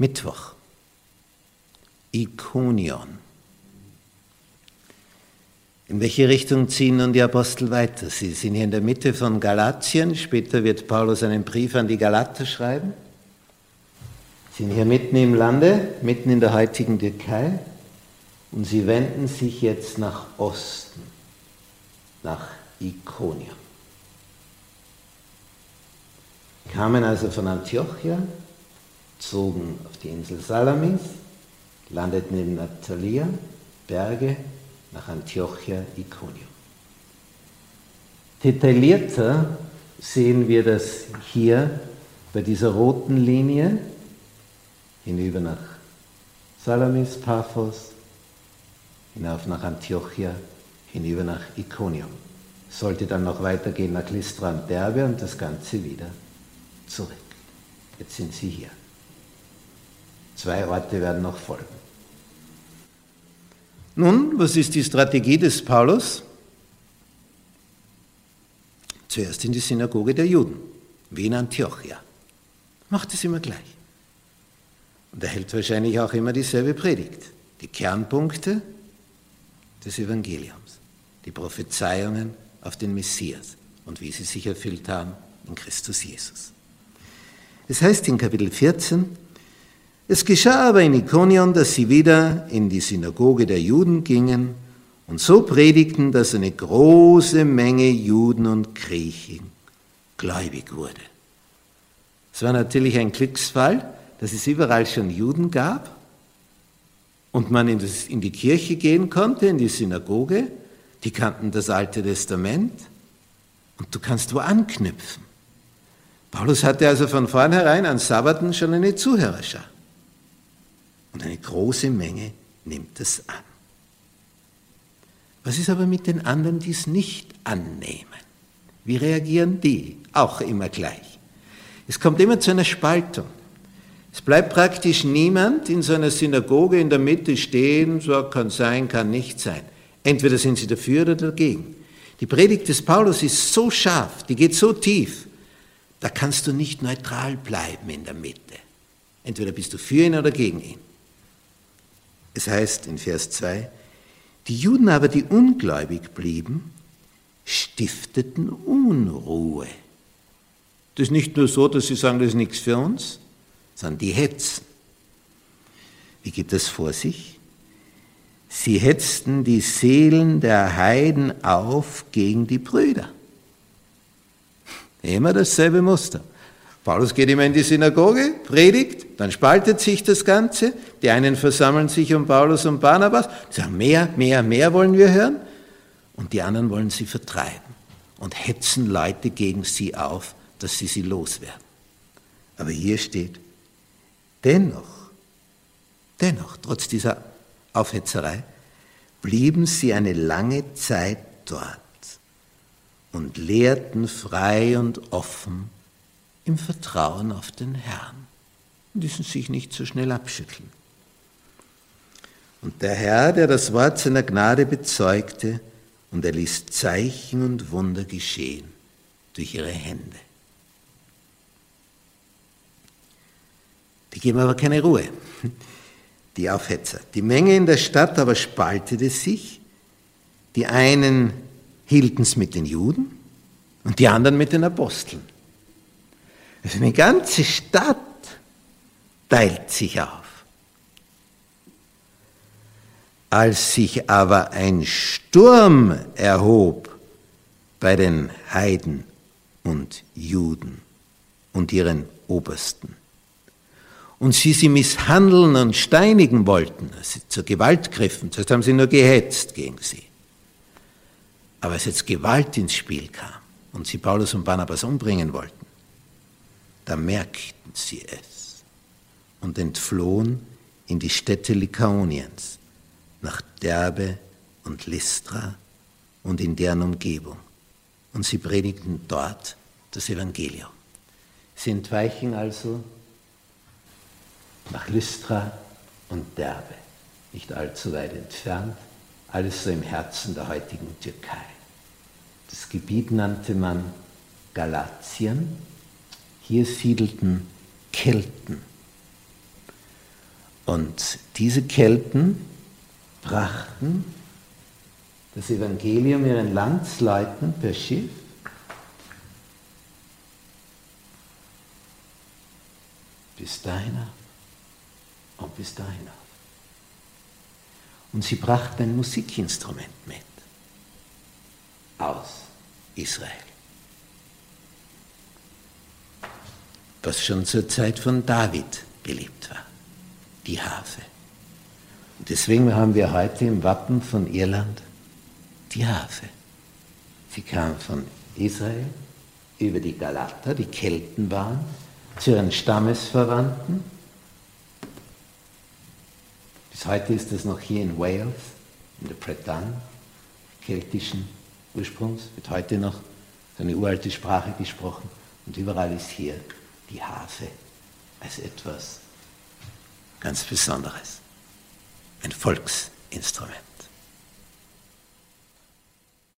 Mittwoch. Ikonion. In welche Richtung ziehen nun die Apostel weiter? Sie sind hier in der Mitte von Galatien. Später wird Paulus einen Brief an die Galater schreiben. Sie sind hier mitten im Lande, mitten in der heutigen Türkei. Und sie wenden sich jetzt nach Osten, nach Ikonion. Kamen also von Antiochia, zogen auf die Insel Salamis, landeten in Natalia, Berge, nach Antiochia, Iconium. Detaillierter sehen wir das hier bei dieser roten Linie hinüber nach Salamis, Paphos, hinauf nach Antiochia, hinüber nach Iconium. Sollte dann noch weitergehen nach Lystra und Derbe und das Ganze wieder zurück. Jetzt sind sie hier. Zwei Orte werden noch folgen. Nun, was ist die Strategie des Paulus? Zuerst in die Synagoge der Juden, wie in Antiochia. Macht es immer gleich. Und er hält wahrscheinlich auch immer dieselbe Predigt. Die Kernpunkte des Evangeliums, die Prophezeiungen auf den Messias und wie sie sich erfüllt haben in Christus Jesus. Es heißt in Kapitel 14, es geschah aber in Ikonion, dass sie wieder in die Synagoge der Juden gingen und so predigten, dass eine große Menge Juden und Griechen gläubig wurde. Es war natürlich ein Glücksfall, dass es überall schon Juden gab und man in, das, in die Kirche gehen konnte, in die Synagoge. Die kannten das Alte Testament und du kannst wo anknüpfen. Paulus hatte also von vornherein an Sabbaten schon eine Zuhörerschaft. Und eine große Menge nimmt es an. Was ist aber mit den anderen, die es nicht annehmen? Wie reagieren die? Auch immer gleich. Es kommt immer zu einer Spaltung. Es bleibt praktisch niemand in so einer Synagoge in der Mitte stehen, so kann sein, kann nicht sein. Entweder sind sie dafür oder dagegen. Die Predigt des Paulus ist so scharf, die geht so tief, da kannst du nicht neutral bleiben in der Mitte. Entweder bist du für ihn oder gegen ihn. Es heißt in Vers 2, die Juden aber, die ungläubig blieben, stifteten Unruhe. Das ist nicht nur so, dass sie sagen, das ist nichts für uns, sondern die hetzen. Wie geht das vor sich? Sie hetzten die Seelen der Heiden auf gegen die Brüder. Immer dasselbe Muster. Paulus geht immer in die Synagoge, predigt, dann spaltet sich das Ganze. Die einen versammeln sich um Paulus und Barnabas, sagen, mehr, mehr, mehr wollen wir hören. Und die anderen wollen sie vertreiben und hetzen Leute gegen sie auf, dass sie sie loswerden. Aber hier steht, dennoch, dennoch, trotz dieser Aufhetzerei, blieben sie eine lange Zeit dort und lehrten frei und offen im Vertrauen auf den Herrn und ließen sich nicht so schnell abschütteln. Und der Herr, der das Wort seiner Gnade bezeugte, und er ließ Zeichen und Wunder geschehen durch ihre Hände. Die geben aber keine Ruhe, die Aufhetzer. Die Menge in der Stadt aber spaltete sich. Die einen hielten es mit den Juden und die anderen mit den Aposteln. Also eine ganze Stadt teilt sich auf. Als sich aber ein Sturm erhob bei den Heiden und Juden und ihren Obersten, und sie sie misshandeln und steinigen wollten, als sie zur Gewalt griffen, zuerst haben sie nur gehetzt gegen sie. Aber als jetzt Gewalt ins Spiel kam und sie Paulus und Barnabas umbringen wollten, da merkten sie es und entflohen in die Städte Lykaoniens, nach Derbe und Lystra und in deren Umgebung. Und sie predigten dort das Evangelium. Sie entweichen also nach Lystra und Derbe, nicht allzu weit entfernt, alles so im Herzen der heutigen Türkei. Das Gebiet nannte man Galatien hier siedelten Kelten. Und diese Kelten brachten das Evangelium ihren Landsleuten per Schiff bis dahin auf und bis dahin auf. Und sie brachten ein Musikinstrument mit aus Israel. Was schon zur Zeit von David beliebt war, die Harfe. Und deswegen haben wir heute im Wappen von Irland die Harfe. Sie kam von Israel über die Galater, die Kelten waren, zu ihren Stammesverwandten. Bis heute ist das noch hier in Wales, in der Bretagne, keltischen Ursprungs, wird heute noch eine uralte Sprache gesprochen und überall ist hier die Harfe als etwas ganz Besonderes, ein Volksinstrument.